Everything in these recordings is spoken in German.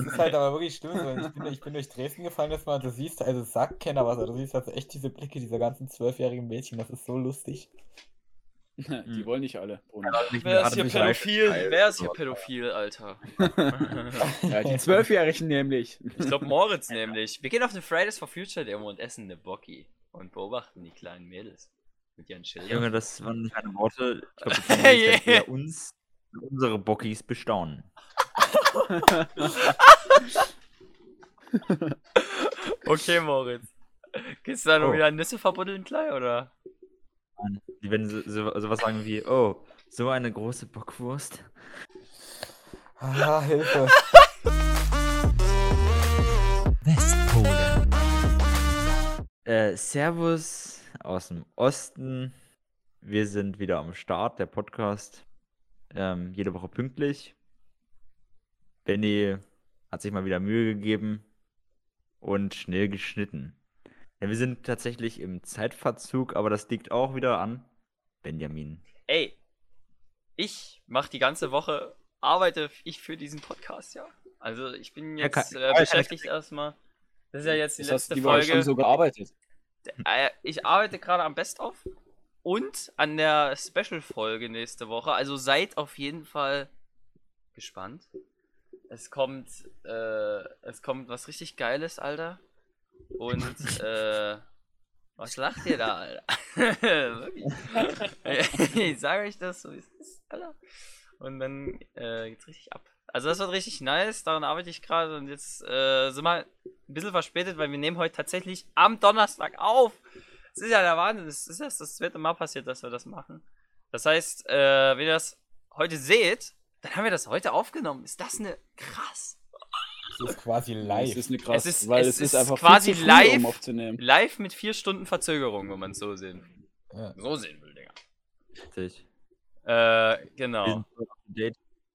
Es ist halt aber wirklich schlimm. So. Ich, bin, ich bin durch Dresden gefallen das Mal. Du siehst also Sackkenner was. Du siehst also echt diese Blicke dieser ganzen zwölfjährigen Mädchen. Das ist so lustig. Die Hm. wollen nicht alle. Wer ist hier pädophil? Wer ist hier pädophil, Alter? Ja, die Zwölfjährigen nämlich. Ich glaube Moritz nämlich. Wir gehen auf eine Fridays for Future Demo und essen eine Bocki und beobachten die kleinen Mädels mit ihren Schildern. Junge, das waren meine Worte. Ich glaube, wir Hey, yeah. eher uns und unsere Bockis bestaunen. Okay, Moritz. Gehst du da noch Oh. wieder Nüsse verbuddeln gleich, oder? Die werden so, so, sowas sagen wie, oh, so eine große Bockwurst. Ah, Hilfe. Westpole. Äh, Servus aus dem Osten. Wir sind wieder am Start, der Podcast. Ähm, jede Woche pünktlich. Benny hat sich mal wieder Mühe gegeben und schnell geschnitten. Ja, wir sind tatsächlich im Zeitverzug, aber das liegt auch wieder an Benjamin. Ey, ich mach die ganze Woche, arbeite ich für diesen Podcast, ja. Also ich bin Ja, jetzt kann- äh, beschäftigt erstmal. Das ist ja jetzt die Das hast letzte du die Woche Folge. schon so gearbeitet. Äh, ich arbeite gerade am Best-of und an der Special-Folge nächste Woche. Also seid auf jeden Fall gespannt. Es kommt, äh, es kommt was richtig Geiles, Alter. Und, äh, was lacht ihr da, Alter? Ich sage euch das, so wie es ist, Alter. Und dann äh, geht's richtig ab. Also das wird richtig nice, daran arbeite ich gerade und jetzt äh, sind wir ein bisschen verspätet, weil wir nehmen heute tatsächlich am Donnerstag auf. Das ist ja der Wahnsinn, das ist erst das zweite Mal passiert, dass wir das machen. Das heißt, äh, wenn ihr das heute seht, dann haben wir das heute aufgenommen. Ist das eine krass? Das ist quasi live. Es ist eine krass, Es ist- weil es es, ist ist einfach quasi viel zu früh, live. um aufzunehmen. Live mit vier Stunden Verzögerung, wenn man es so sehen Ja. So sehen will, Digga. Richtig. Äh, Wir genau.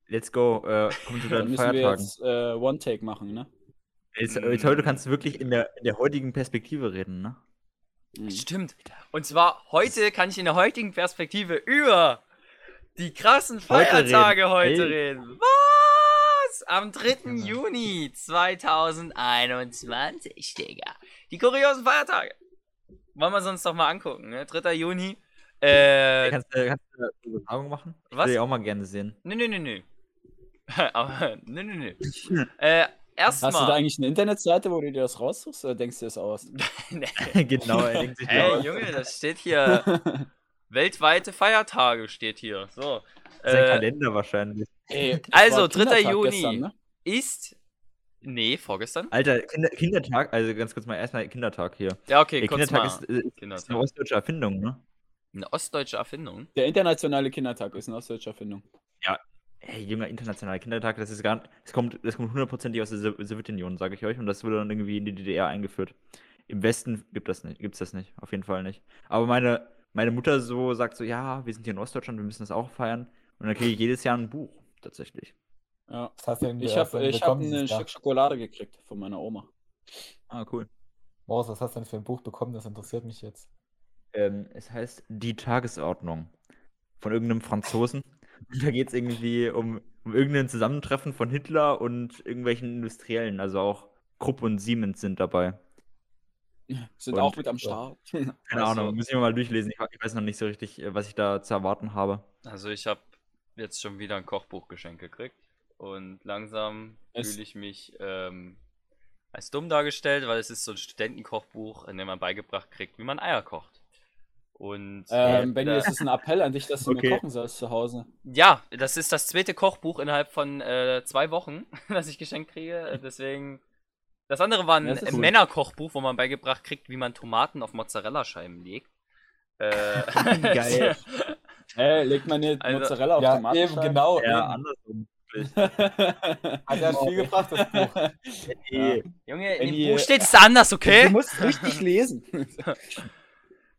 Let's go. Äh, komm zu Dann müssen wir Feiertagen. jetzt äh, One-Take machen, ne? Jetzt, jetzt heute kannst du wirklich in der, in der heutigen Perspektive reden, ne? Mhm. Stimmt. Und zwar heute kann ich in der heutigen Perspektive über die krassen Heute Feiertage reden. heute reden. Was? Am 3. Juni 2021, Digga. Die kuriosen Feiertage. Wollen wir uns doch mal angucken, ne? 3. Juni. Äh, Kannst, du- kannst du eine Übertragung machen? Ich Was? will die auch mal gerne sehen. nö, nö, nö, nö. Aber, nö, nö, nö. Äh, Hast du da erstmal. eigentlich eine Internetseite, wo du dir das raussuchst, oder denkst du das aus? genau, er denkt sich Hey, aus. Junge, das steht hier. Weltweite Feiertage steht hier. So. Sein Äh, Kalender wahrscheinlich. Ey, Also, war 3. Kindertag Juni. Gestern, ne? ist. Nee, vorgestern? Alter, Kinder, Kindertag, also ganz kurz mal erstmal Kindertag hier. Ja, okay, Der kurz Kindertag mal. ist, äh, ist eine Kindertag. ostdeutsche Erfindung, ne? Eine ostdeutsche Erfindung. Der internationale Kindertag ist eine ostdeutsche Erfindung. Hey, junger internationaler Kindertag, das ist gar nicht, das kommt, das kommt hundertprozentig aus der Sow- Sowjetunion, sage ich euch, und das wurde dann irgendwie in die DDR eingeführt. Im Westen gibt das nicht, gibt's das nicht, auf jeden Fall nicht. Aber meine, meine Mutter so sagt so, ja, wir sind hier in Ostdeutschland, wir müssen das auch feiern. Und dann kriege ich jedes Jahr ein Buch, tatsächlich. Ja. Was hast du denn Ich habe ich hab ein? Stück Schokolade gekriegt von meiner Oma. Ah, cool. Moritz, was hast du denn für ein Buch bekommen? Das interessiert mich jetzt. Ähm, es heißt Die Tagesordnung von irgendeinem Franzosen. Da geht es irgendwie um, um irgendein Zusammentreffen von Hitler und irgendwelchen Industriellen. Also auch Krupp und Siemens sind dabei. Sind Und- auch mit am Start. Keine Also- Ahnung, muss ich mir mal durchlesen. Ich, ich weiß noch nicht so richtig, äh, was ich da zu erwarten habe. Also, ich habe jetzt schon wieder ein Kochbuchgeschenk gekriegt. Und langsam fühle ich mich ähm, als dumm dargestellt, weil es ist so ein Studentenkochbuch, in dem man beigebracht kriegt, wie man Eier kocht. Und Ähm, äh, Benny, da- es ist ein Appell an dich, dass du Okay. mir kochen sollst zu Hause. Ja, das ist das zweite Kochbuch innerhalb von äh, zwei Wochen, das ich geschenkt kriege. Äh, Deswegen. Das andere war ein Ja, das äh. Männerkochbuch, wo man beigebracht kriegt, wie man Tomaten auf Mozzarella-Scheiben legt. Äh, Geil. Hey, leg mal eine Also- Mozzarella auf Ja, Tomaten. eben, genau. Ja, eben. andersrum. Hat ja viel gebracht, das Buch. Nee. Junge, in dem Buch steht es anders, Du okay? musst richtig lesen.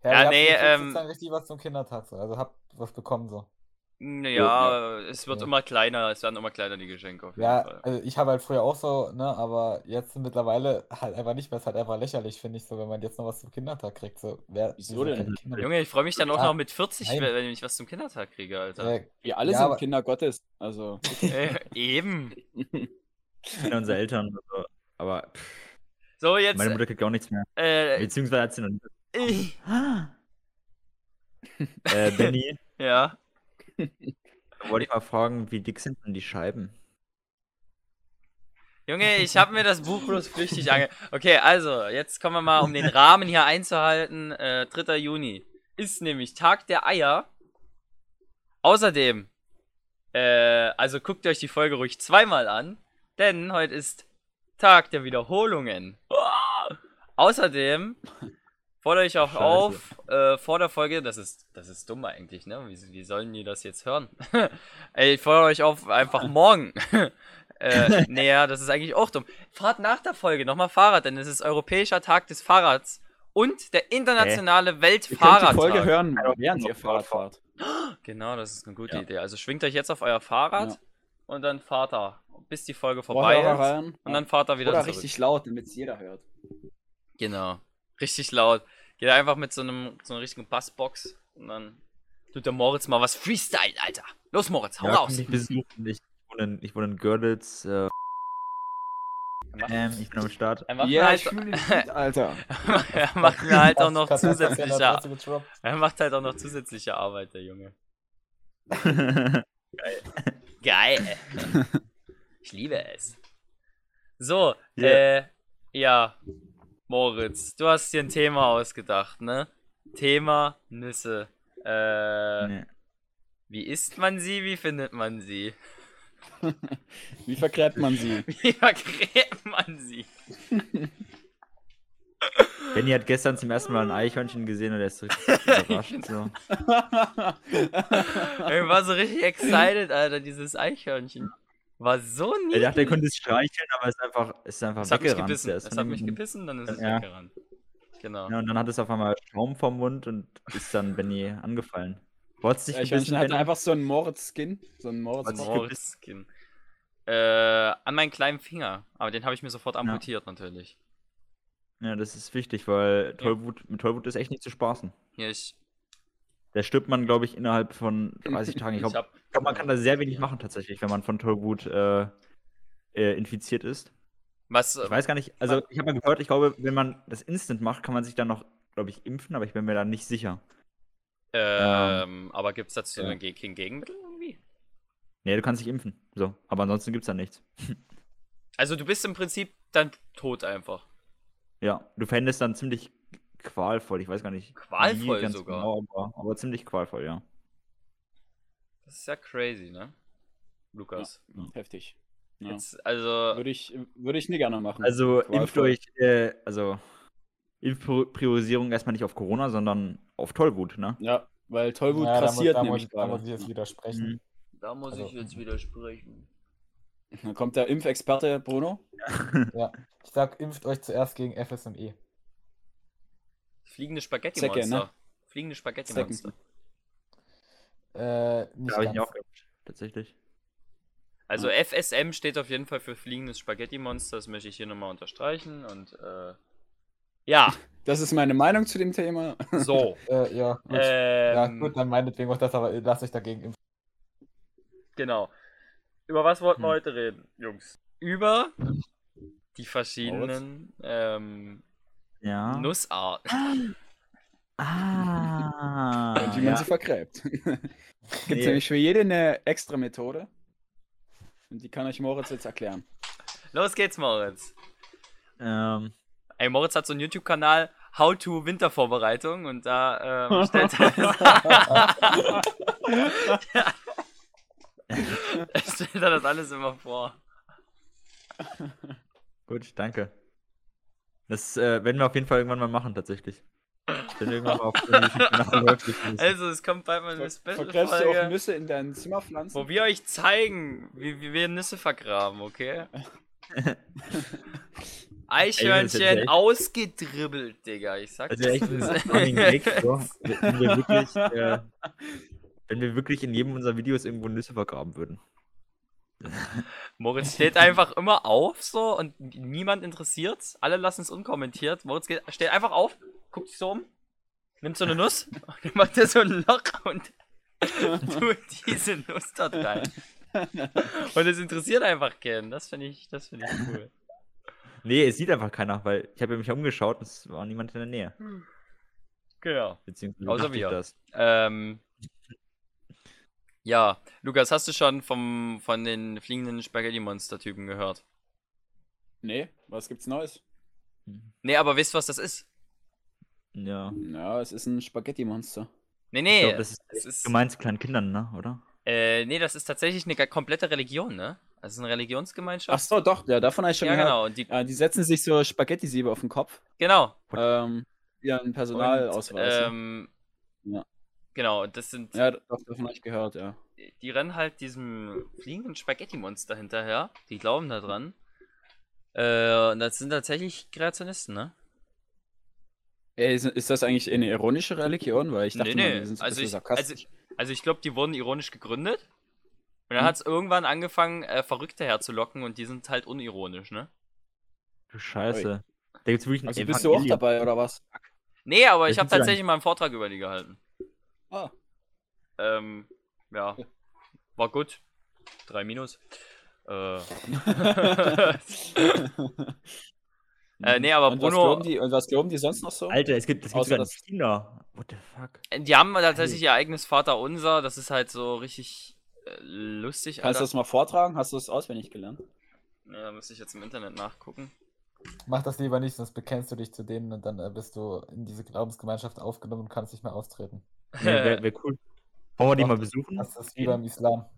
Ja, habt nee, ähm, sozusagen richtig was zum Kindertag. So. Also habt was bekommen so. Naja, es wird Ja. immer kleiner, es werden immer kleiner die Geschenke auf jeden Ja, Fall. also ich habe halt früher auch so, ne, aber jetzt mittlerweile halt einfach nicht mehr. Es ist halt einfach lächerlich, finde ich, so, wenn man jetzt noch was zum Kindertag kriegt. So, wer, Wieso denn? Junge, ich freue mich dann auch Ja, noch mit 40, nein. wenn ich was zum Kindertag kriege, Alter. Äh, Wir alle Ja, sind aber- Kinder Gottes. Also. Äh, eben. Kinder unserer Eltern. Also, aber pff, So, jetzt. meine Mutter kriegt auch nichts mehr. Äh, Beziehungsweise hat sie noch nicht. Ich, Äh, Benny, ja. wollte ich mal fragen, wie dick sind denn die Scheiben? Junge, ich habe mir das Buch bloß flüchtig ange... Okay, also, jetzt kommen wir mal, um den Rahmen hier einzuhalten. Äh, 3. Juni ist nämlich Tag der Eier. Außerdem, äh, also guckt euch die Folge ruhig zweimal an, denn heute ist Tag der Wiederholungen. Ah! Außerdem fordere ich auch Scheiße. auf, äh, vor der Folge, das ist, das ist dumm eigentlich, ne? Wie, wie sollen die das jetzt hören? Ey, ich fordere euch auf, einfach morgen. äh, nee, ja, das ist eigentlich auch dumm. Fahrt nach der Folge nochmal Fahrrad, denn es ist Europäischer Tag des Fahrrads und der internationale Ihr könnt die Weltfahrradtag. Folge hören, während ihr Fahrrad fahrt. Genau, das ist eine gute Ja. Idee. Also schwingt euch jetzt auf euer Fahrrad Ja. und dann fahrt ihr, bis die Folge vorbei ist. Und dann fahrt ihr wieder Oder zurück. richtig laut, damit es jeder hört. Genau. Richtig laut. Geht einfach mit so einem so einer richtigen Bassbox und dann tut der Moritz mal was Freestyle, Alter. Los, Moritz, hau Ja, raus. mich besuchen. Ich wohne in, ich wohne in Görlitz. Äh, ähm, ich bin am Start. Er macht, ich halt, Alter. er macht mir halt auch noch zusätzliche, er macht halt auch noch zusätzliche Arbeit, der Junge. Geil. ich liebe es. So, Ja. äh, ja, Moritz, du hast dir ein Thema ausgedacht, ne? Thema Nüsse. Äh, nee. wie isst man sie, wie findet man sie? Wie vergräbt man sie? Wie vergräbt man sie? Benny hat gestern zum ersten Mal ein Eichhörnchen gesehen und er ist richtig überrascht. So. Ich war so richtig excited, Alter, dieses Eichhörnchen. War so Er niedlich. dachte, er könnte es streicheln, aber es ist einfach, es ist einfach Es hat mich weggerannt. gebissen. Ist Es hat mich gebissen, dann ist es Ja. weggerannt. Genau. Ja, und dann hat es auf einmal Schaum vom Mund und ist dann Benny angefallen. Wo hat's dich Ich gebissen, hatte einfach so einen Moritz-Skin. So einen Moritz-Skin. Äh, an meinen kleinen Finger. Aber den habe ich mir sofort amputiert, natürlich. Ja, das ist wichtig, weil Tollwut, mit Tollwut ist echt nicht zu spaßen. Hier, ich, Da stirbt man, glaube ich, innerhalb von 30 Tagen. Ich glaube, glaub, man kann da sehr wenig machen tatsächlich, wenn man von Tollwut äh, äh, infiziert ist. Was, Ich weiß gar nicht, also ich habe mal gehört, ich glaube, wenn man das Instant macht, kann man sich dann noch, glaube ich, impfen, aber ich bin mir da nicht sicher. ähm, aber gibt's dazu ja. ein Gegenmittel irgendwie? Nee, du kannst dich impfen. So, aber ansonsten gibt's da nichts. Also du bist im Prinzip dann tot einfach. Ja, du fändest dann ziemlich qualvoll. Ich weiß gar nicht. Qualvoll wie ganz sogar. Genau, aber, aber ziemlich qualvoll, ja. Das ist ja crazy, ne? Lukas. Heftig. Ja. Jetzt, also. Würde ich, würde ich nie gerne machen. Also impft euch, äh, also Impfpriorisierung erstmal nicht auf Corona, sondern auf Tollwut, ne? Ja, weil Tollwut Ja, da muss, passiert da, nämlich muss, da muss gerade. ich jetzt widersprechen. Mhm. Da muss Also- ich jetzt widersprechen. Dann kommt der Impfexperte Bruno. Ich sag, impft euch zuerst gegen FSME. Fliegende Spaghetti-Monster. ne? Fliegende Spaghetti-Monster. Äh, nicht Da habe ich auch geimpft, tatsächlich. Also FSM steht auf jeden Fall für fliegendes Spaghetti-Monster, das möchte ich hier nochmal unterstreichen und äh, ja, Das ist meine Meinung zu dem Thema. so. Äh, ja, gut. ja, ähm, gut, dann meinetwegen auch das, aber lasst euch dagegen impfen. Genau. Über was wollten wir Hm. heute reden, Jungs? Über die verschiedenen ähm, Ja. Nussarten. Ah. Und wie man ja. sie vergräbt. Gibt Nee. nämlich für jede eine extra Methode. Und die kann euch Moritz jetzt erklären. Los geht's, Moritz. ähm, Ey, Moritz hat so einen YouTube-Kanal, How to Wintervorbereitung und da ähm, stellt er stellt er das alles immer vor. gut, danke. Das äh, werden wir auf jeden Fall irgendwann mal machen, tatsächlich. Wenn irgendwann mal auf Also, es kommt bald mal eine Vergräbst du auch Special-Folge, Nüsse in dein Zimmer pflanzen? wo wir euch zeigen, wie, wie wir Nüsse vergraben, okay? Eichhörnchen echt- ausgedribbelt, Digga. Ich sag's Also echt dir. ein Running Gag, so, wenn wir wirklich, äh, wenn wir wirklich in jedem unserer Videos irgendwo Nüsse vergraben würden. Moritz steht einfach immer auf so und niemand interessiert's. Alle lassen es unkommentiert. Moritz geht, steht einfach auf, guckt sich so um, nimmt so eine Nuss und macht er so ein Loch und tut diese Nuss dort rein. Und es interessiert einfach keinen. Das finde ich, das finde ich cool. Nee, es sieht einfach keiner, weil ich habe mich umgeschaut, es war niemand in der Nähe. Genau. Beziehungsweise Außer wir. das. Ähm, ja, Lukas, hast du schon vom, von den fliegenden Spaghetti-Monster-Typen gehört? Nee, was gibt's Neues? Nee, aber wisst, was das ist? Ja. Ja, es ist ein Spaghetti-Monster. Nee, Ich nee. glaube, das ist, es ist, gemeint zu kleinen Kindern, ne? Oder? äh, nee, das ist tatsächlich eine komplette Religion, ne? Also eine Religionsgemeinschaft. Ach so, doch, ja, davon habe ich schon ja, gehört. genau. Und die, Ja, die setzen sich so Spaghetti-Siebe auf den Kopf. genau. Ähm, ja, ein Personalausweis. Und, ne? ähm, Ja. Genau, und das sind, ja, doch, davon habe ich gehört, ja. die rennen halt diesem fliegenden Spaghetti-Monster hinterher. Die glauben da dran. Äh, und das sind tatsächlich Kreationisten, ne? Ey, ist, ist das eigentlich eine ironische Religion? Weil ich dachte Nee, mal, nee, die sind so ein also bisschen ich- also sarkastisch. Also ich glaube, die wurden ironisch gegründet. Und dann Hm. hat es irgendwann angefangen, äh, Verrückte herzulocken und die sind halt unironisch, ne? Du Scheiße. Da gibt's wirklich Also bist du auch dabei, oder was? Nee, aber ich habe tatsächlich mal einen Vortrag über die gehalten. Ah. Ähm, ja. War gut. Drei Minus. Äh, Äh, nee, aber und was Bruno- glauben die, und was glauben die sonst noch so? Alter, es gibt, es gibt sogar das- China. What the fuck? die haben tatsächlich ihr eigenes Vaterunser. Das ist halt so richtig äh, lustig. Kannst du Alter. das mal vortragen? Hast du das auswendig gelernt? Ja, da müsste ich jetzt im Internet nachgucken. Mach das lieber nicht, sonst bekennst du dich zu denen und dann äh, bist du in diese Glaubensgemeinschaft aufgenommen und kannst nicht mehr austreten. Nee, Wäre wär cool. Wollen wir die mal besuchen? Das ist wie beim Islam. Haben,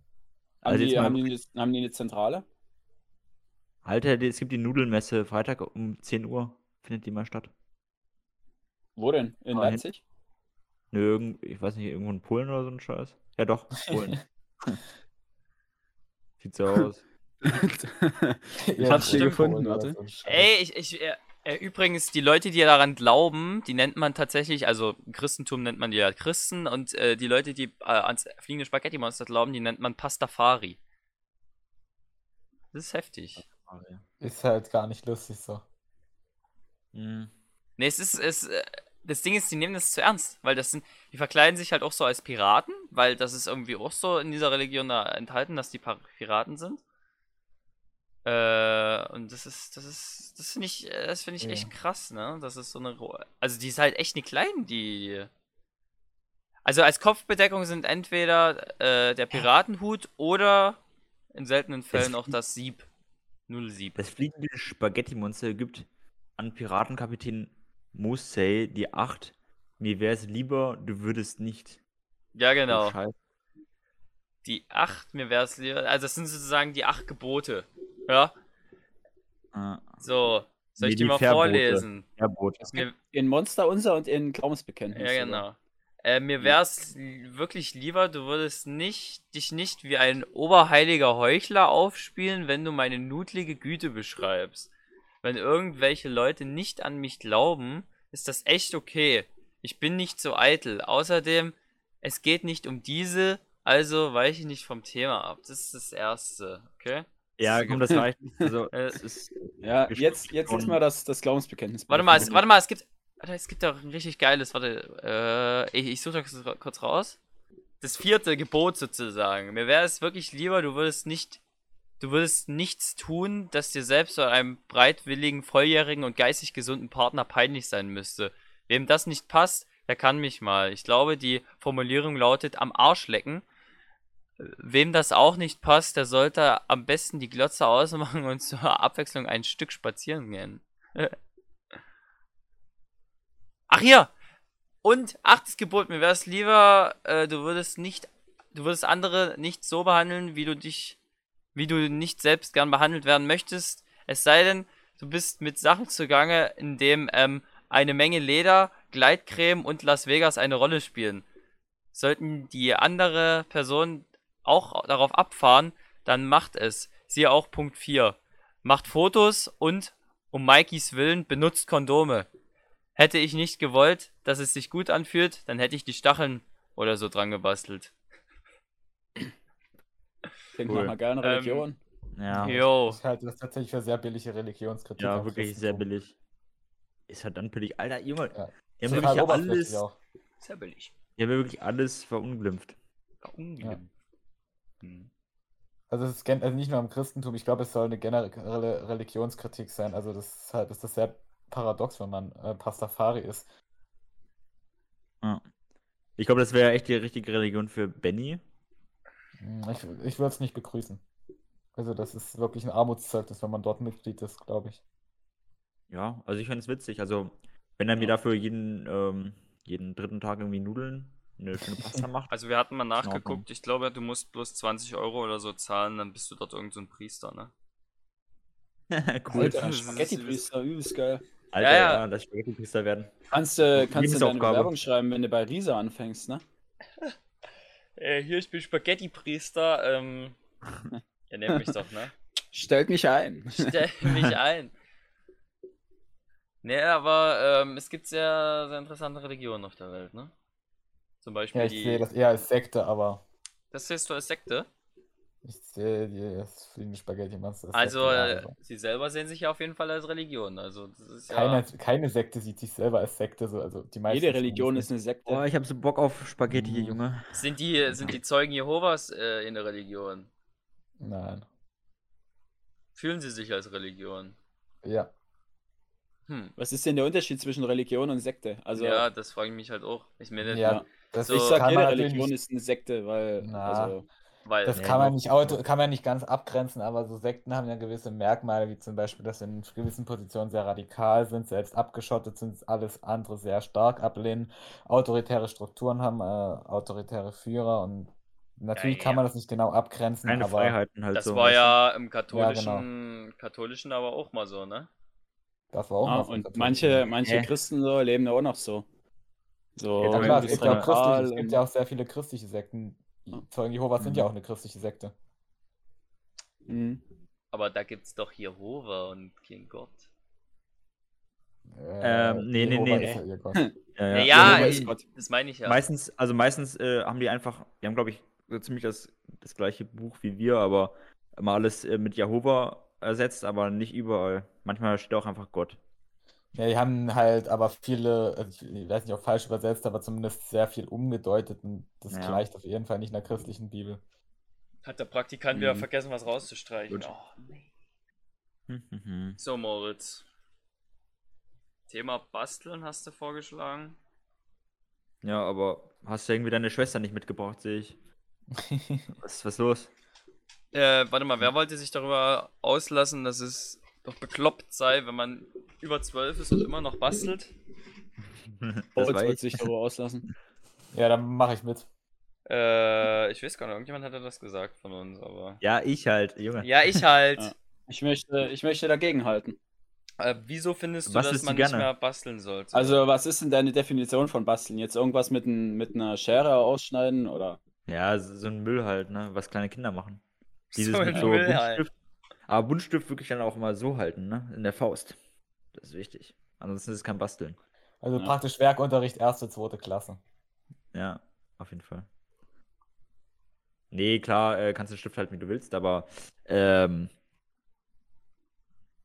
Also die, haben, die, eine- haben die eine Zentrale? Alter, es gibt die Nudelmesse Freitag um 10 Uhr. Findet die mal statt? Wo denn? In Ah, hin- Leipzig? Nö, irgend, ich weiß nicht, irgendwo in Polen oder so ein Scheiß. Ja doch, Polen. Sieht so aus. Ich hab's hier gefunden, warte. Ey, ich, ich, äh, übrigens, die Leute, die daran glauben, die nennt man tatsächlich, also im Christentum nennt man die ja Christen und äh, die Leute, die äh, ans fliegende Spaghetti-Monster glauben, die nennt man Pastafari. Das ist heftig. Ist halt gar nicht lustig so. Mhm. Ne, es ist, es, äh, das Ding ist, die nehmen das zu ernst, weil das sind, die verkleiden sich halt auch so als Piraten, weil das ist irgendwie auch so in dieser Religion da enthalten, dass die Piraten sind. Äh, und das ist, das ist, das finde ich, äh, das finde ich Ja. echt krass, ne? Das ist so eine, also die ist halt echt nicht klein, die. Also als Kopfbedeckung sind entweder äh, der Piratenhut oder in seltenen Fällen auch das Sieb. Nullsieb. Das fliegende Spaghetti-Monster gibt an Piratenkapitän Mosey die 8. Mir wäre es lieber, du würdest nicht. Ja, genau. Die acht, mir wäre es lieber. Also, das sind sozusagen die acht Gebote. Ja, Ah, so. Soll ich die die mal Verbote. vorlesen? Verbot. Mir, In Monster unser und in Glaubensbekenntnis. ja, genau. Äh, mir wäre es wirklich lieber, du würdest nicht, dich nicht wie ein oberheiliger Heuchler aufspielen, wenn du meine nudlige Güte beschreibst. Wenn irgendwelche Leute nicht an mich glauben, ist das echt okay. Ich bin nicht so eitel. Außerdem, es geht nicht um diese, also weiche nicht vom Thema ab. Das ist das Erste, okay? Ja, komm, das reicht nicht. Also, Äh, es ist. Ja, jetzt, jetzt ist mal das, das Glaubensbekenntnis. Warte mal, es, warte mal, es gibt, warte, es gibt da ein richtig geiles, warte, äh, ich, ich suche das kurz raus. Das vierte Gebot sozusagen. Mir wäre es wirklich lieber, du würdest nicht, du würdest nichts tun, das dir selbst oder einem breitwilligen, volljährigen und geistig gesunden Partner peinlich sein müsste. Wem das nicht passt, der kann mich mal. Ich glaube, die Formulierung lautet am Arsch lecken. Wem das auch nicht passt, der sollte am besten die Glotze ausmachen und zur Abwechslung ein Stück spazieren gehen. Ach hier! Und achtes Gebot, mir wäre es lieber, äh, du würdest nicht, du würdest andere nicht so behandeln, wie du dich, wie du nicht selbst gern behandelt werden möchtest. Es sei denn, du bist mit Sachen zugange, in dem ähm, eine Menge Leder, Gleitcreme und Las Vegas eine Rolle spielen. Sollten die andere Person auch darauf abfahren, dann macht es. Siehe auch Punkt 4. Macht Fotos und, um Mikeys Willen, benutzt Kondome. Hätte ich nicht gewollt, dass es sich gut anfühlt, dann hätte ich die Stacheln oder so dran gebastelt. Klingt Cool. nach einer geilen Ähm, Religion. Ja, Jo. Ich halte das tatsächlich für sehr billige Religionskritik. ja wirklich sehr billig. Ist halt dann billig. Alter, Junge. Ja. Die haben wirklich alles. Sehr billig. Die haben wirklich alles verunglimpft. Unglimpft. Hm. Also es ist gen- also nicht nur im Christentum, ich glaube, es soll eine generelle Religionskritik sein. Also das ist halt, ist das sehr paradox, wenn man äh, Pastafari ist. Ja. Ich glaube, das wäre echt die richtige Religion für Benny. Hm, Ich, ich würde es nicht begrüßen. Also das ist wirklich ein Armutszeugnis, wenn man dort Mitglied ist, glaube ich. Ja, also ich fände es witzig. Also, wenn er mir dafür jeden, ähm, jeden dritten Tag irgendwie Nudeln, eine schöne Pasta macht. Also wir hatten mal nachgeguckt, ich glaube, du musst bloß 20 Euro oder so zahlen, dann bist du dort irgend so ein Priester, ne? cool. Alter, Das Spaghetti-Priester, übelst geil. Alter, Ja, ja, ja. dass Spaghetti-Priester werden. Kannst du kannst du deine. Bewerbung schreiben, wenn du bei Riesa anfängst, ne? Äh, hier, ich bin Spaghetti-Priester, ähm. Ihr nennt mich doch, ne? Stellt mich ein. Stell mich ein. Nee, aber ähm, es gibt sehr, sehr interessante Religionen auf der Welt, ne? Zum Beispiel Ja, ich die. sehe das eher als Sekte, aber Das siehst du als Sekte? ich sehe die das fliegende Spaghetti Monster. als Also, Sekte, äh, also. sie selber sehen sich ja auf jeden Fall als Religion. Also, das ist ja. Keine, keine Sekte sieht sich selber als Sekte, so, also die meisten Jede Religion ist eine Oh, Sekte. ich habe so Bock auf Spaghetti, Mhm. Junge. Sind die, sind die Zeugen Jehovas äh, in der Religion? Nein. Fühlen sie sich als Religion? Ja. Hm. Was ist denn der Unterschied zwischen Religion und Sekte? Also, ja, das frage ich mich halt auch. Ich meine, Ja, ja. das So, ich sag, jede Religion nicht- ist eine Sekte, weil. Na. Also, weil. Das Nee, kann man nicht auto, kann man nicht ganz abgrenzen, aber so Sekten haben ja gewisse Merkmale, wie zum Beispiel, dass sie in gewissen Positionen sehr radikal sind, selbst abgeschottet sind, alles andere sehr stark ablehnen, autoritäre Strukturen haben, äh, autoritäre Führer und natürlich Ja, kann ja. man das nicht genau abgrenzen, Keine aber Freiheiten halt Das so. war ja im genau. katholischen, katholischen aber auch mal so, ne? Das war auch ah, und manche, manche Hä? Christen so leben da auch noch so. So, Ja, klar, es gibt ja christliche, es gibt ja auch sehr viele christliche Sekten. Die Zeugen Jehovas sind Mhm. ja auch eine christliche Sekte. Mhm. Aber da gibt's doch Jehova und kein Gott. Ähm, nee, nee, Jehova nee. ist ja ihr Gott. Ja, Ja, ja. ich, Gott. das meine ich ja. Meistens, also meistens äh, haben die einfach, die haben, glaube ich, so ziemlich das, das gleiche Buch wie wir, aber immer alles äh, mit Jehova ersetzt, aber nicht überall. Manchmal steht auch einfach Gott. Ja, die haben halt aber viele, also ich weiß nicht, ob falsch übersetzt, aber zumindest sehr viel umgedeutet und das Ja. gleicht auf jeden Fall nicht einer christlichen Bibel. Hat der Praktikant wieder Mhm. vergessen, was rauszustreichen. Oh, nee. Hm, hm, hm. So, Moritz. Thema Basteln hast du vorgeschlagen. Ja, aber hast du irgendwie deine Schwester nicht mitgebracht, sehe ich. Was, was ist los? Äh, warte mal, wer wollte sich darüber auslassen, dass es doch bekloppt sei, wenn man über 12 ist und immer noch bastelt? Das Holz ich. sich darüber auslassen. Ja, dann mache ich mit. Äh, ich weiß gar nicht, irgendjemand hatte das gesagt von uns, aber. Ja, ich halt, Junge. Ja, ich halt. Ja. Ich möchte, ich möchte dagegen halten. Äh, wieso findest du, Bastelst dass man nicht mehr basteln sollte? Also, was ist denn deine Definition von Basteln? Jetzt irgendwas mit, n, mit einer Schere ausschneiden oder? Ja, so so ein Müll halt, ne? Was kleine Kinder machen. Dieses So mit so Müll halt. Buntstift. Aber Buntstift wirklich dann auch mal so halten, ne? In der Faust. Das ist wichtig. Ansonsten ist es kein Basteln. Also Ja. praktisch Werkunterricht erste, zweite Klasse. Ja, auf jeden Fall. Nee, klar, äh, kannst du den Stift halten, wie du willst, aber ähm,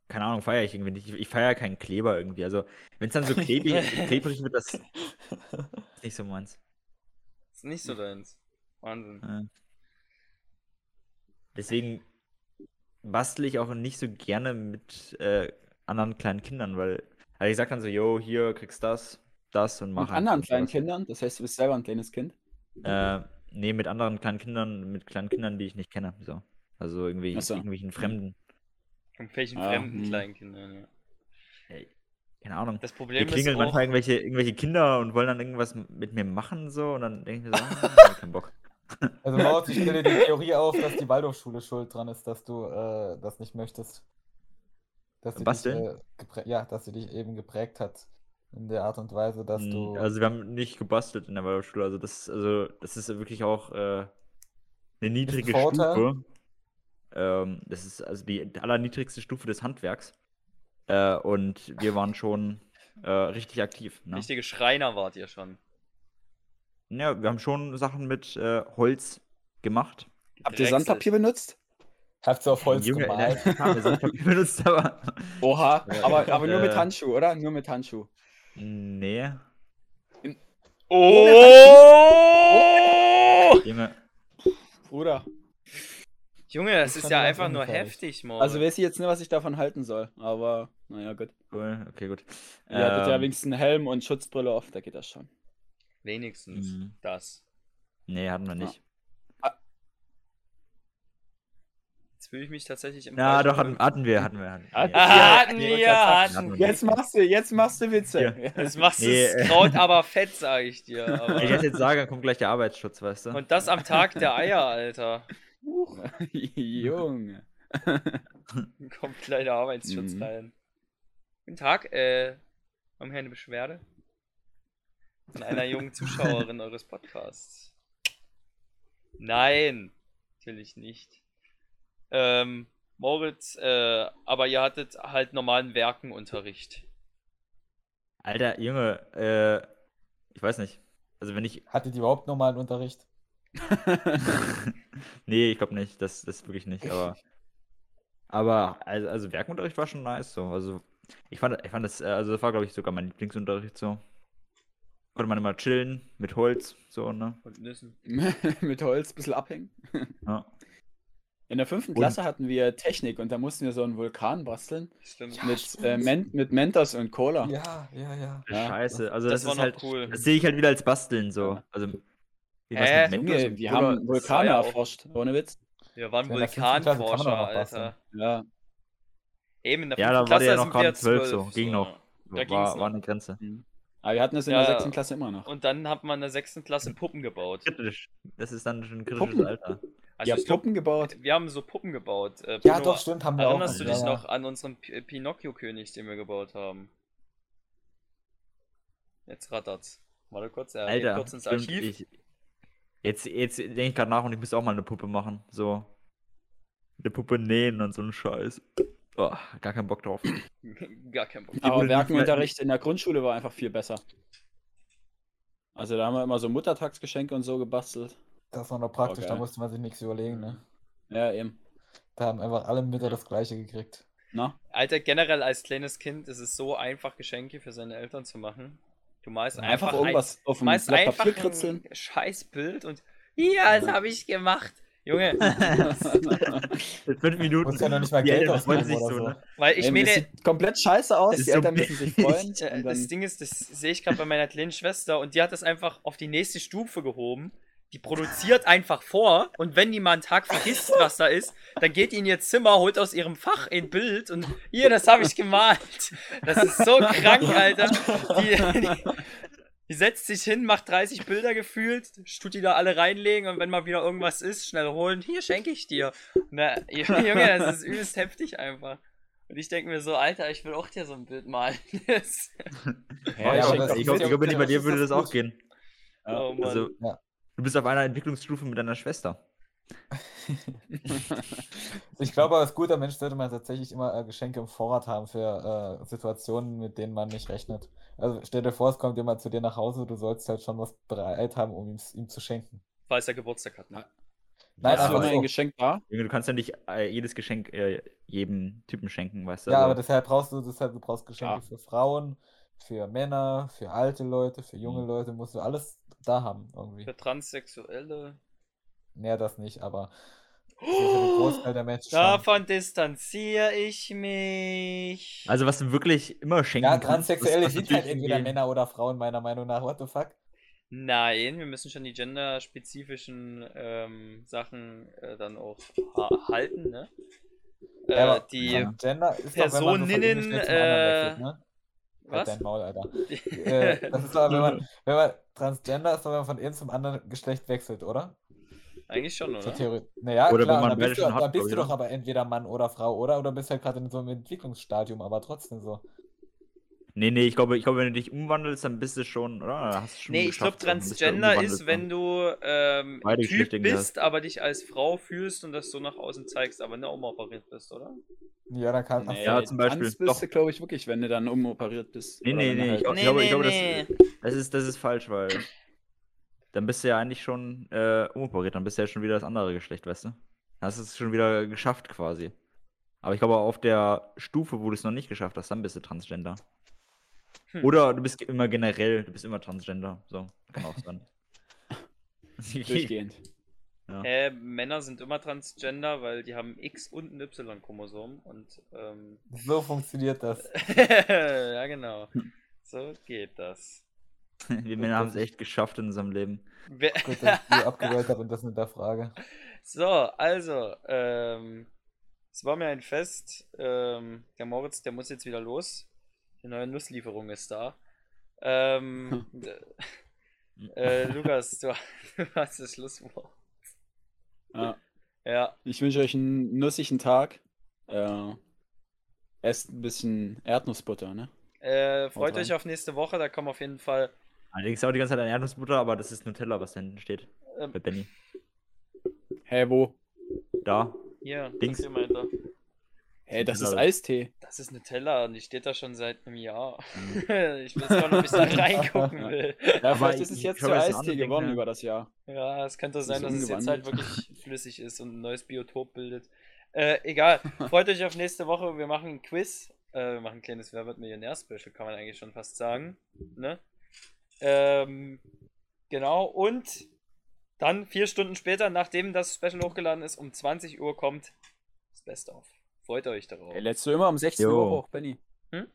keine Ahnung, feiere ich irgendwie nicht. Ich, ich feiere keinen Kleber irgendwie. Also, wenn es dann so klebrig, klebrig wird, das ist nicht so meins. ist nicht so deins. Wahnsinn. Ja. Deswegen bastel ich auch nicht so gerne mit äh, anderen kleinen Kindern, weil also ich sag dann so, yo, hier kriegst das, das und mach Mit einfach anderen kleinen sowas. Kindern? Das heißt, du bist selber ein kleines Kind? Äh, nee, mit anderen kleinen Kindern, mit kleinen Kindern, die ich nicht kenne. So. Also irgendwie so. irgendwelchen Fremden. Und welchen Ah, fremden hm. kleinen Kindern, ja. Ey, keine Ahnung. Das Problem ist klingeln auch, manchmal irgendwelche, irgendwelche Kinder und wollen dann irgendwas mit mir machen so und dann denke ich mir so, ah, hab ich keinen Bock. Also Moritz, ich stelle die Theorie auf, dass die Waldorfschule schuld dran ist, dass du äh, das nicht möchtest. Dass sie dich, Basteln? äh, ja, dass sie dich eben geprägt hat. In der Art und Weise, dass Mm, du. Also wir haben nicht gebastelt in der Waldorfschule. Also das, also das ist wirklich auch äh, eine niedrige? Stufe. Ähm, das ist also die allerniedrigste Stufe des Handwerks. Äh, und wir waren schon äh, richtig aktiv. Ne? richtige Schreiner wart ihr schon. Ja, wir haben schon Sachen mit äh, Holz gemacht. Habt ihr. Sandpapier benutzt? Habt ihr auf Holz Junge, in gemalt? Tat, wir Sandpapier benutzt, aber. Oha, aber, aber nur mit Äh. Handschuh, oder? Nur mit Handschuh. Nee, Oh! Junge. Bruder. Junge, das Ist ist ja einfach nur heftig, Moritz. Also weiß ich jetzt nicht, was ich davon halten soll, aber naja, gut. Cool, okay, gut. Ihr hattet ja Ähm, wenigstens einen Helm und Schutzbrille auf, da geht das schon. Wenigstens Mhm. das. Nee, hatten wir nicht. Jetzt fühle ich mich tatsächlich im Ja, doch, hatten, hatten wir, hatten wir. Hatten wir. Hatten Ah, hatten Ja, wir, grad hatten sagen, wir. Jetzt machst du, jetzt machst du Witze. Jetzt machst du Nee, es äh. Kraut aber fett, sag ich dir. Wenn ich Aber... das jetzt sage, dann kommt gleich der Arbeitsschutz, weißt du? Und das am Tag der Eier, Alter. Junge. Kommt gleich der Arbeitsschutz Mhm. rein. Guten Tag, äh, haben wir eine Beschwerde? Von einer jungen Zuschauerin eures Podcasts. Nein, natürlich nicht. Ähm, Moritz, äh, aber ihr hattet halt normalen Werkenunterricht. Alter, Junge, äh, ich weiß nicht. Also wenn ich. Hattet ihr überhaupt normalen Unterricht? nee, ich glaube nicht. Das, das wirklich nicht, aber. Aber, also, also Werkunterricht war schon nice so. Also, ich fand, ich fand das, äh, also das war, glaube ich, sogar mein Lieblingsunterricht so. Konnte man immer chillen mit Holz, so, ne? Und Nüssen. Mit Holz ein bisschen abhängen. Ja. In der fünften Und- Klasse hatten wir Technik und da mussten wir so einen Vulkan basteln. Stimmt. Ja, mit, stimmt. äh, Men mit Mentos und Cola. Ja, ja, ja. Ja, Scheiße. Also das das, war ist noch halt, cool. das sehe ich halt wieder als Basteln so. Ja. Also, Mentos Junge, und wir Cola- haben Vulkane ja auch- erforscht, ohne Witz. Wir waren Ja, Vulkanforscher. Alter. Ja. Eben in der Ja, fünften da war Klasse der ja noch gerade wir 12 so, zwölf, ging noch. Da war, noch. war eine Grenze. Aber wir hatten es in Ja, der sechsten Klasse immer noch. Und dann hat man in der sechsten Klasse Puppen gebaut. Kritisch. Das ist dann schon ein kritisches Puppen. Alter. Also Ihr ich habt glaub, Puppen gebaut. wir haben so Puppen gebaut. Äh, Ja, Pino- doch, stimmt, haben wir auch. Erinnerst du ja, dich ja. noch an unseren Pinocchio-König, den wir gebaut haben? Jetzt rattert's. Warte kurz, er Alter, kurz ins stimmt, Archiv. ich, jetzt, jetzt denke ich gerade nach und ich müsste auch mal eine Puppe machen. So. Eine Puppe nähen und so ein Scheiß. Oh, gar keinen Bock drauf. Gar kein Bock. Aber nicht Werkenunterricht in der Grundschule war einfach viel besser. Also da haben wir immer so Muttertagsgeschenke und so gebastelt. Das war noch praktisch, Okay. da musste man sich nichts überlegen, ne? Ja, eben. Da haben einfach alle Mütter das gleiche gekriegt. Na? Alter, generell als kleines Kind ist es so einfach, Geschenke für seine Eltern zu machen. Du malst Einfach, einfach, irgendwas auf ein, dem Blatt einfach Papier kritzeln. ein Scheißbild und ja, das habe ich gemacht. Junge, Fünf Minuten. Muss ja noch nicht mal die Geld Eltern freuen sich so, so. ne? weil ich Ey, meine, das sieht komplett scheiße aus. Die so Eltern müssen sich freuen. Ich, äh, und das Ding ist, das sehe ich gerade bei meiner kleinen Schwester und die hat das einfach auf die nächste Stufe gehoben. Die produziert einfach vor und wenn die mal einen Tag vergisst, was da ist, dann geht die in ihr Zimmer, holt aus ihrem Fach ein Bild und hier, das habe ich gemalt. Das ist so krank, Alter. Die, die, die setzt sich hin, macht 30 Bilder gefühlt, tut die da alle reinlegen und wenn mal wieder irgendwas ist, schnell holen. Hier schenke ich dir. Na, Junge, das ist übelst heftig einfach. Und ich denke mir so, Alter, ich will auch dir so ein Bild malen. Ja, Ja, ich aber ich glaube, glaub, bei dir würde das auch gehen. Oh Mann. Also, Ja. du bist auf einer Entwicklungsstufe mit deiner Schwester. Ich glaube, als guter Mensch sollte man tatsächlich immer äh, Geschenke im Vorrat haben für äh, Situationen, mit denen man nicht rechnet. Also stell dir vor, es kommt jemand zu dir nach Hause, du sollst halt schon was bereit haben, um ihm, ihm zu schenken. Falls er Geburtstag hat. Ne? Nein, Hast du einfach immer so. ein Geschenk da? Du kannst ja nicht äh, jedes Geschenk äh, jedem Typen schenken, weißt du? Ja, Also, aber deshalb brauchst du, deshalb du brauchst Geschenke Ja. für Frauen, für Männer, für alte Leute, für junge Mhm. Leute, musst du alles da haben irgendwie. Für Transsexuelle. Naja, das nicht, aber ist ja schon. Davon distanziere ich mich. also was du wirklich immer schenken Ja, kannst, Transsexuelle das sind halt entweder Männer oder Frauen, meiner Meinung nach. What the fuck? Nein, wir müssen schon die genderspezifischen ähm, Sachen äh, dann auch ha halten, ne? Äh, Ja, aber die. Ist so von einem Personinnen, äh, wechselt, ne? Halt Was? dein Maul, Alter. äh, das ist doch, wenn man, wenn man Transgender ist, doch, wenn man von einem zum anderen Geschlecht wechselt, oder? Eigentlich schon, oder? Theorie. Naja, Oder wenn klar, man dann bist, du, schon hat, dann bist du ich, doch aber entweder Mann oder Frau, oder? Oder bist halt gerade in so einem Entwicklungsstadium, aber trotzdem so. Nee, nee, ich glaube, ich glaube, wenn du dich umwandelst, dann bist du schon, oder? Hast du schon Nee, ich glaube, du Transgender ist, wenn worden. du ähm, Typ bist, aber dich als Frau fühlst und das so nach außen zeigst, aber nicht umoperiert bist, oder? Ja, dann kann Nee, Ja, zum Beispiel. Trans bist Doch. du, glaube ich, wirklich, wenn du dann umoperiert bist. Nee, nee, wenn du nee, halt- ich Nee, glaube, nee, glaube, das-. Das ist, das ist falsch, weil dann bist du ja eigentlich schon äh, umoperiert, dann bist du ja schon wieder das andere Geschlecht, weißt du? Dann hast du es schon wieder geschafft quasi. Aber ich glaube, auf der Stufe, wo du es noch nicht geschafft hast, dann bist du Transgender. Hm. Oder du bist immer generell, du bist immer Transgender. So, kann auch sein. Durchgehend. Ja. Hä, Männer sind immer transgender, weil die haben X und ein Y-Chromosom und ähm, So funktioniert das. ja genau. So geht das. Wir Männer haben es echt geschafft in unserem Leben. Wer- Gut, dass ich die abgewählt habe und das mit der Frage. So, also, ähm, es war mir ein Fest. Ähm, der Moritz, der muss jetzt wieder los. Die neue Nusslieferung ist da. Ähm, äh, Lukas, du, du hast das Schlusswort. Ja. Ja, Ich wünsche euch einen nussigen Tag. Äh, esst ein bisschen Erdnussbutter, ne? äh, freut euch auf nächste Woche. Da kommen auf jeden Fall. Allerdings auch die ganze Zeit an Erdnussbutter, aber das ist Nutella, was da hinten steht. Ähm, Bei Benny. Hä, wo? Da. hier, Links. das hier er. Hä, das ist. Eistee. Das ist Nutella und die steht da schon seit einem Jahr. Mhm. ich will jetzt mal noch ein bisschen reingucken will. Ja, vielleicht ist es jetzt zu Eistee geworden über das Jahr. Ja, es könnte sein, dass es jetzt halt wirklich flüssig ist und ein neues Biotop bildet. Äh, egal. Freut euch auf nächste Woche. Wir machen ein Quiz. Äh, wir machen ein kleines Wer wird Millionär-Special, kann man eigentlich schon fast sagen. Ne? Ähm, genau. Und dann vier Stunden später, nachdem das Special hochgeladen ist, um 20 Uhr kommt das Best-of. Freut euch darauf. Ey, lädst du immer um 16 Jo. Uhr hoch, Benny? Hm?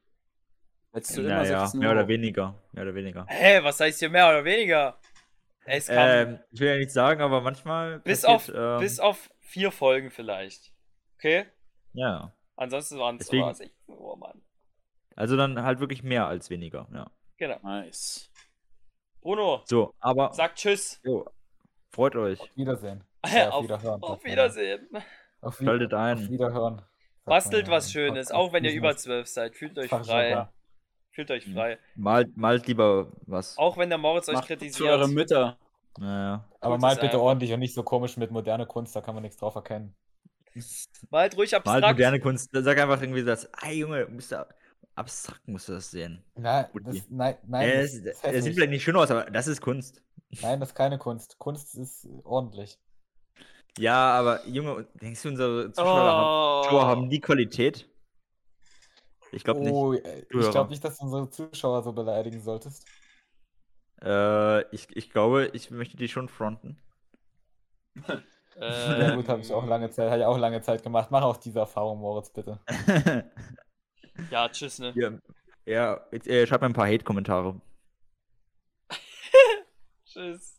Du immer Naja, 16 Uhr mehr oder weniger. Mehr oder weniger. Hä, was heißt hier mehr oder weniger? Es kam Ähm, ich will ja nicht sagen, aber manchmal. bis, passiert, auf, ähm, bis auf vier Folgen vielleicht. Okay? Ja. Ansonsten waren es Deswegen- aber 16 Uhr, Mann. Also dann halt wirklich mehr als weniger. Ja. Genau. Nice. Bruno, So, aber. sag Tschüss. Jo, freut euch. Wiedersehen. auf, Ja, auf Wiederhören. auf sagt man. Wiedersehen. Auf, Wi- Schaltet auf ein. Wiederhören. sagt Bastelt was Schönes, Auf- auch wenn ihr auf- über 12 seid. Fühlt euch frei. Fühlt euch Mhm. frei. Malt, malt lieber was. Auch wenn der Moritz euch Macht zu kritisiert. eure Mütter. Naja. Aber Tut mal es bitte einfach. ordentlich und nicht so komisch mit moderner Kunst, da kann man nichts drauf erkennen. Malt ruhig Malt abstrakt. moderne Kunst. Sag einfach irgendwie das. Ey Junge, du musst da, abstrakt musst du das sehen. Na, Gut, das, nein, nein, Äh, das, es hässlich. sieht vielleicht nicht schön aus, aber das ist Kunst. nein, das ist keine Kunst. Kunst ist ordentlich. Ja, aber Junge, denkst du, unsere Zuschauer, haben, Zuschauer haben Oh. die Qualität? Ich glaube nicht. Oh, äh, ich glaube nicht, dass du unsere Zuschauer so beleidigen solltest. Äh, ich, ich glaube, ich möchte die schon fronten. Ja gut, habe ich auch lange Zeit, habe ich auch lange Zeit gemacht. Mach auch diese Erfahrung, Moritz, bitte. Ja, tschüss, ne? ja, ja jetzt, äh, schreib mir ein paar Hate-Kommentare. Tschüss.